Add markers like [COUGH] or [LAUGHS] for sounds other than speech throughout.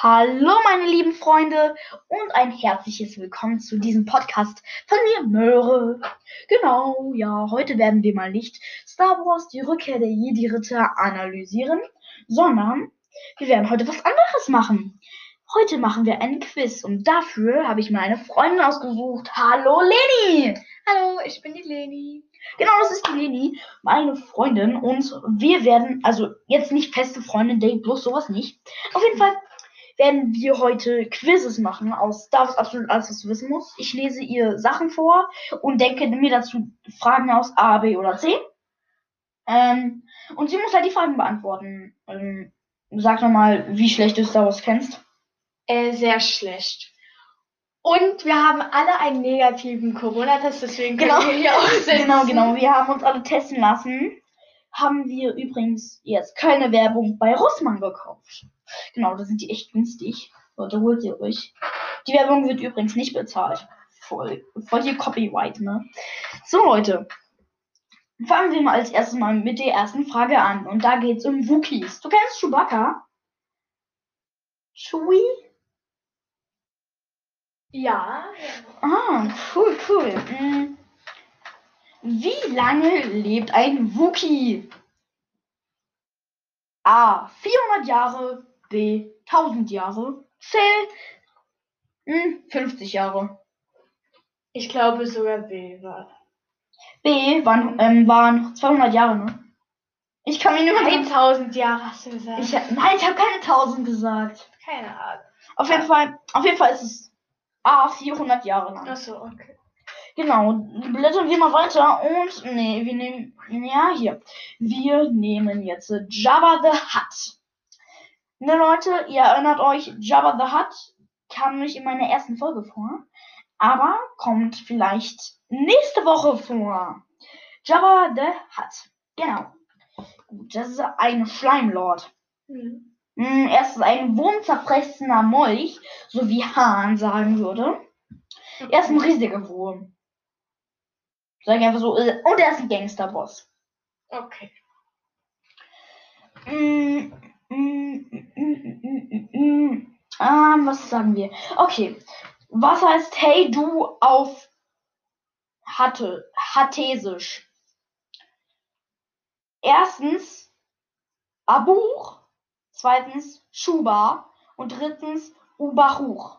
Hallo meine lieben Freunde und ein herzliches Willkommen zu diesem Podcast von mir, Möhre. Genau, ja, heute werden wir mal nicht Star Wars die Rückkehr der Jedi-Ritter analysieren, sondern wir werden heute was anderes machen. Heute machen wir einen Quiz und dafür habe ich mir eine Freundin ausgesucht. Hallo Leni! Hallo, ich bin die Leni. Genau, das ist die Leni, meine Freundin und wir werden, also jetzt nicht feste Freundin, Date, bloß sowas nicht. Auf jeden Fall werden wir heute Quizzes machen aus Star Wars absolut alles, was du wissen musst. Ich lese ihr Sachen vor und denke mir dazu Fragen aus A, B oder C. Ähm, und sie muss halt die Fragen beantworten. Ähm, sag nochmal, wie schlecht du Star Wars kennst. Äh, sehr schlecht. Und wir haben alle einen negativen Corona-Test, deswegen können Genau. wir hier auch sitzen. Genau, genau. Wir haben uns alle testen lassen. Haben wir übrigens jetzt keine Werbung bei Rossmann gekauft. Genau, da sind die echt günstig. Leute, holt ihr euch. Die Werbung wird übrigens nicht bezahlt. Voll, voll hier Copyright, ne? So, Leute. Fangen wir mal als erstes mal mit der ersten Frage an. Und da geht's um Wookies. Du kennst Chewbacca? Chewie? Ja. Ah, cool, cool. Mm. Wie lange lebt ein Wookie? A. 400 Jahre. B. 1000 Jahre. C. mm, 50 Jahre. Ich glaube sogar B war. B. Waren, ähm, waren 200 Jahre, ne? Ich kann mich nur mal 1000 Jahre hast du gesagt. ich, Nein, ich habe keine 1000 gesagt. Keine Ahnung. Auf jeden Fall, auf jeden Fall ist es A. 400 Jahre lang. Achso, okay. Genau, blättern wir mal weiter und nee, wir nehmen ja hier. Wir nehmen jetzt Jabba the Hutt. Ne Leute, ihr erinnert euch, Jabba the Hutt kam nicht in meiner ersten Folge vor, aber kommt vielleicht nächste Woche vor. Jabba the Hutt. Genau. Gut, das ist ein Schleimlord. Hm. Hm, Er ist ein wurmzerfressener Molch, so wie Hahn sagen würde. Er ist ein riesiger Wurm. Sag ich einfach so. äh, Und er ist ein Gangsterboss. Okay. Mm, mm, mm, mm, mm, mm, mm. Ah, was sagen wir? Okay. Was heißt Hey du auf Hatte, Hattesisch? Erstens Abuch, zweitens Schuba und drittens Ubachuch.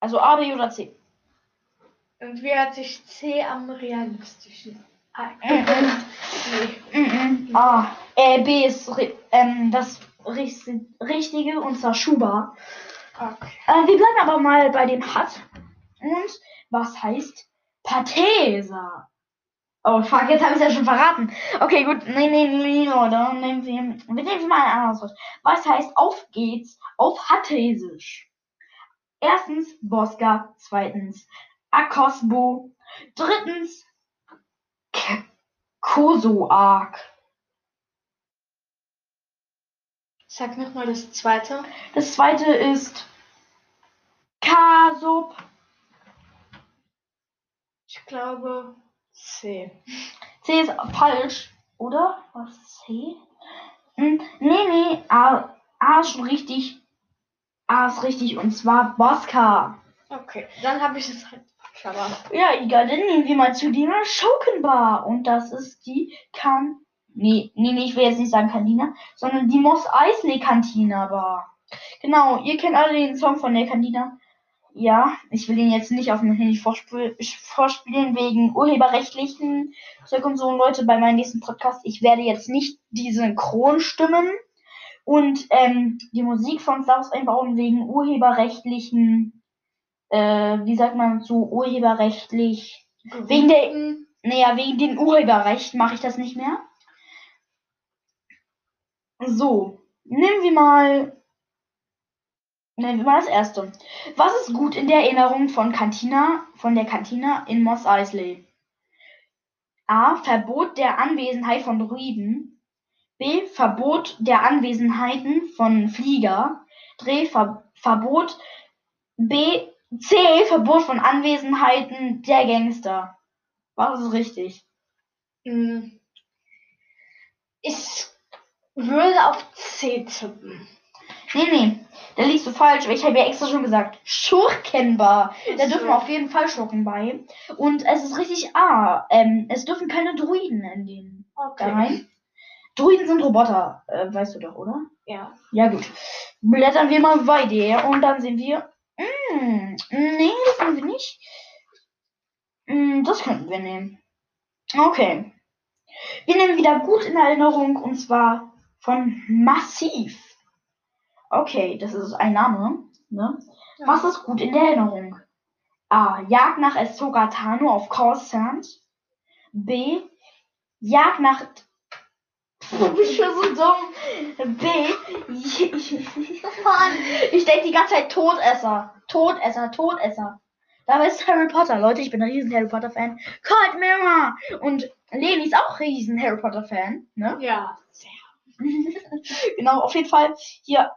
Also A, B oder C. Und wie hört sich C am realistischen an? Nee. Mhm. A. Äh, B ist ähm, das Richt- Richtige und zwar Schuba. Okay. Äh, wir bleiben aber mal bei dem Hat. Und was heißt Pathesa? Oh fuck, jetzt habe ich es ja schon verraten. Okay, gut. Nee, nee, nee, oder? Nehmen wir, wir nehmen mal ein anderes Wort. Was heißt auf geht's auf Hattesisch? Erstens Bosca, zweitens Akosbo, drittens K Kosoak. Sag nochmal das zweite. Das zweite ist Kasub. Ich glaube C. C ist falsch, oder? Was C? Hm, nee, nee, A, A ist schon richtig. A ist richtig und zwar Bosca. Okay. Dann habe ich es halt aber. Ja, egal, dann nehmen wir mal zu der Schaukenbar. Und das ist die Kan. Nee, nee, nee, ich will jetzt nicht sagen Kantina, sondern die Moss Eisley Cantina Bar. Genau, ihr kennt alle den Song von der Cantina. Ja, ich will ihn jetzt nicht auf dem Handy vorspiel vorspielen wegen urheberrechtlichen Zeug und so. Leute, bei meinem nächsten Podcast, ich werde jetzt nicht die Synchronstimmen und ähm, die Musik von Star Wars einbauen wegen urheberrechtlichen, äh, wie sagt man zu urheberrechtlich, wegen der, naja, wegen den Urheberrecht mache ich das nicht mehr. So, nehmen wir mal, nehmen wir mal das erste. Was ist gut in der Erinnerung von Cantina, von der Cantina in Moss Eisley? A. Verbot der Anwesenheit von Druiden. B. Verbot der Anwesenheiten von Flieger. D. Ver Verbot. B. C. Verbot von Anwesenheiten der Gangster. Was ist richtig? Hm. Ich würde auf C tippen. Nee, nee. Da liegst du falsch, ich habe ja extra schon gesagt, schurkenbar. Da dürfen auf jeden Fall Schurken bei. Und es ist richtig A. Ähm, es dürfen keine Druiden in den da rein. Druiden sind Roboter, äh, weißt du doch, oder? Ja. Ja, gut. Blättern wir mal weiter und dann sehen wir. Mm, nee, das können wir nicht. Mm, das könnten wir nehmen. Okay. Wir nehmen wieder gut in Erinnerung und zwar von Massiv. Okay, das ist ein Name. Ne? Ja. Was ist gut in der Erinnerung? A. Jagd nach Estoga Tano auf Coruscant. B. Jagd nach. Du bist schon so dumm. B. Ich denke die ganze Zeit Todesser. Todesser, Todesser. Dabei ist Harry Potter. Leute, ich bin ein riesen Harry Potter Fan. Cold Mirror. Und Leni ist auch riesen Harry Potter Fan. Ne? Ja. Sehr. [LAUGHS] genau, auf jeden Fall hier.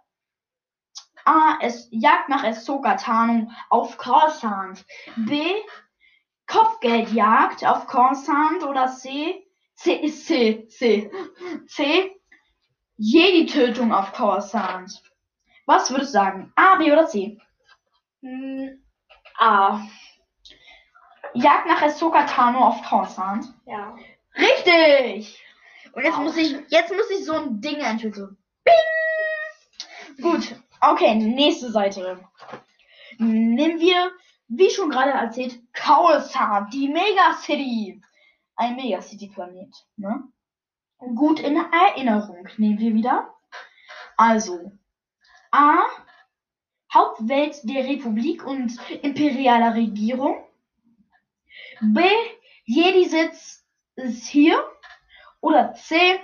A. Es Jagd nach Ahsoka Tarnung auf Coruscant. B. Kopfgeldjagd auf Coruscant oder C. C. C. C. C. Jedi-Tötung auf Coruscant. Was würdest du sagen? A, B oder C? Hm, A. Jagd nach Ahsoka Tano auf Coruscant. Ja. Richtig! Und jetzt Wow. muss ich, jetzt muss ich so ein Ding entschlüsseln. Bing! Gut. Okay, nächste Seite. Nehmen wir, wie schon gerade erzählt, Coruscant, die Megacity. Ein Megacity-Planet, ne? Gut in Erinnerung nehmen wir wieder. Also, A. Hauptwelt der Republik und imperialer Regierung. B. Jedi-Sitz ist hier. Oder C.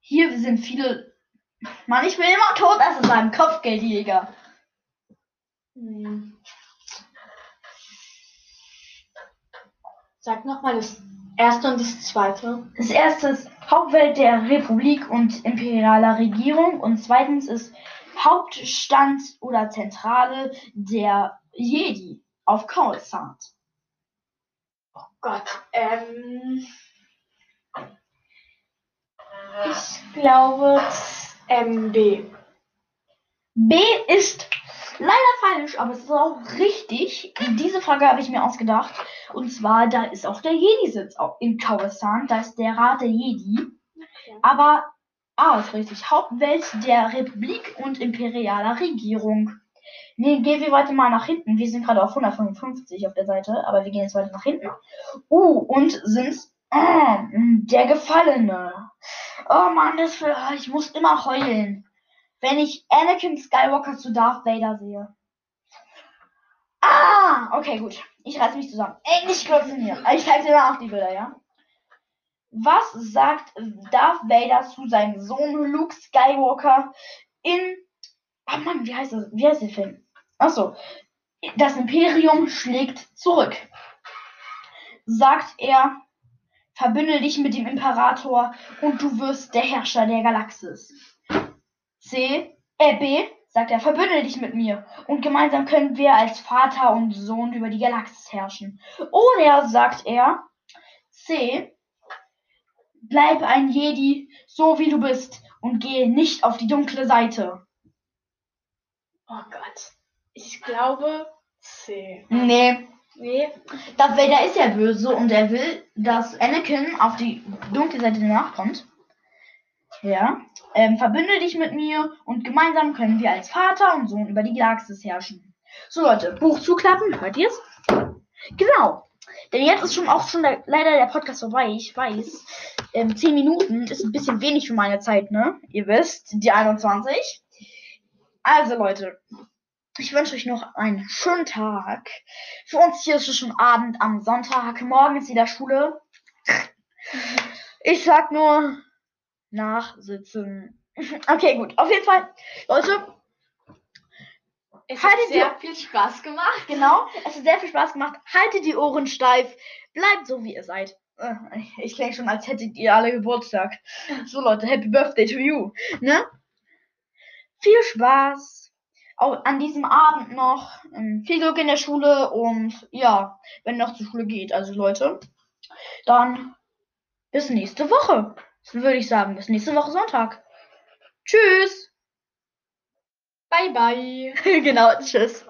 Hier sind viele. Mann, ich will immer Todesser sein. Kopfgeldjäger. Hm. Sag nochmal das erste und das zweite. Das erste ist Hauptwelt der Republik und imperialer Regierung. Und zweitens ist Hauptstand oder Zentrale der Jedi auf Coruscant. Oh Gott. Ähm. Ich glaube ähm, B. B ist leider falsch, aber es ist auch richtig. Diese Frage habe ich mir ausgedacht. Und zwar, da ist auch der Jedi-Sitz in Coruscant. Da ist der Rat der Jedi. Aber A ist richtig. Hauptwelt der Republik und imperialer Regierung. Nee, gehen wir weiter mal nach hinten. Wir sind gerade auf 155 auf der Seite, aber wir gehen jetzt weiter nach hinten. Uh, und sind ah, der Gefallene. Oh Mann, das für, ich muss immer heulen, wenn ich Anakin Skywalker zu Darth Vader sehe. Ah, okay, gut. Ich reiß mich zusammen. Klotzen hier. Ich zeig dir danach die Bilder, ja? Was sagt Darth Vader zu seinem Sohn Luke Skywalker in. Oh Mann, wie heißt das? Wie heißt der Film? Achso. Das Imperium schlägt zurück. Sagt er, verbünde dich mit dem Imperator und du wirst der Herrscher der Galaxis. C. Äh, B. Sagt er, verbünde dich mit mir und gemeinsam können wir als Vater und Sohn über die Galaxis herrschen. Oder sagt er, C. Bleib ein Jedi, so wie du bist, und gehe nicht auf die dunkle Seite. Oh Gott. Ich glaube C. Nee, Nee. Darth Vader ist ja böse und er will, dass Anakin auf die dunkle Seite nachkommt. Ja. Ähm, verbünde dich mit mir und gemeinsam können wir als Vater und Sohn über die Galaxis herrschen. So Leute, Buch zuklappen, hört ihr's? Genau. Denn jetzt ist schon auch schon der, leider der Podcast vorbei. Ich weiß. Ähm, 10 Minuten ist ein bisschen wenig für meine Zeit, ne? Ihr wisst, die 21. Also Leute, ich wünsche euch noch einen schönen Tag. Für uns hier ist es schon Abend am Sonntag. Morgen ist wieder Schule. Ich sag nur nachsitzen. [CLEARS THROAT] Okay, gut. Auf jeden Fall, Leute, Es hat sehr ihr- viel Spaß gemacht. [LAUGHS] genau. Es hat sehr viel Spaß gemacht. Haltet die Ohren steif. Bleibt so, wie ihr seid. Äh, Ich klinge schon, als hättet ihr alle Geburtstag. So, Leute, Happy Birthday to you. Ne? Viel Spaß. Auch an diesem Abend noch. Ähm, Viel Glück in der Schule und ja, wenn noch zur Schule geht. Also, Leute, dann bis nächste Woche. Dann würde ich sagen, bis nächste Woche Sonntag. Tschüss. Bye, bye. [LAUGHS] genau, tschüss.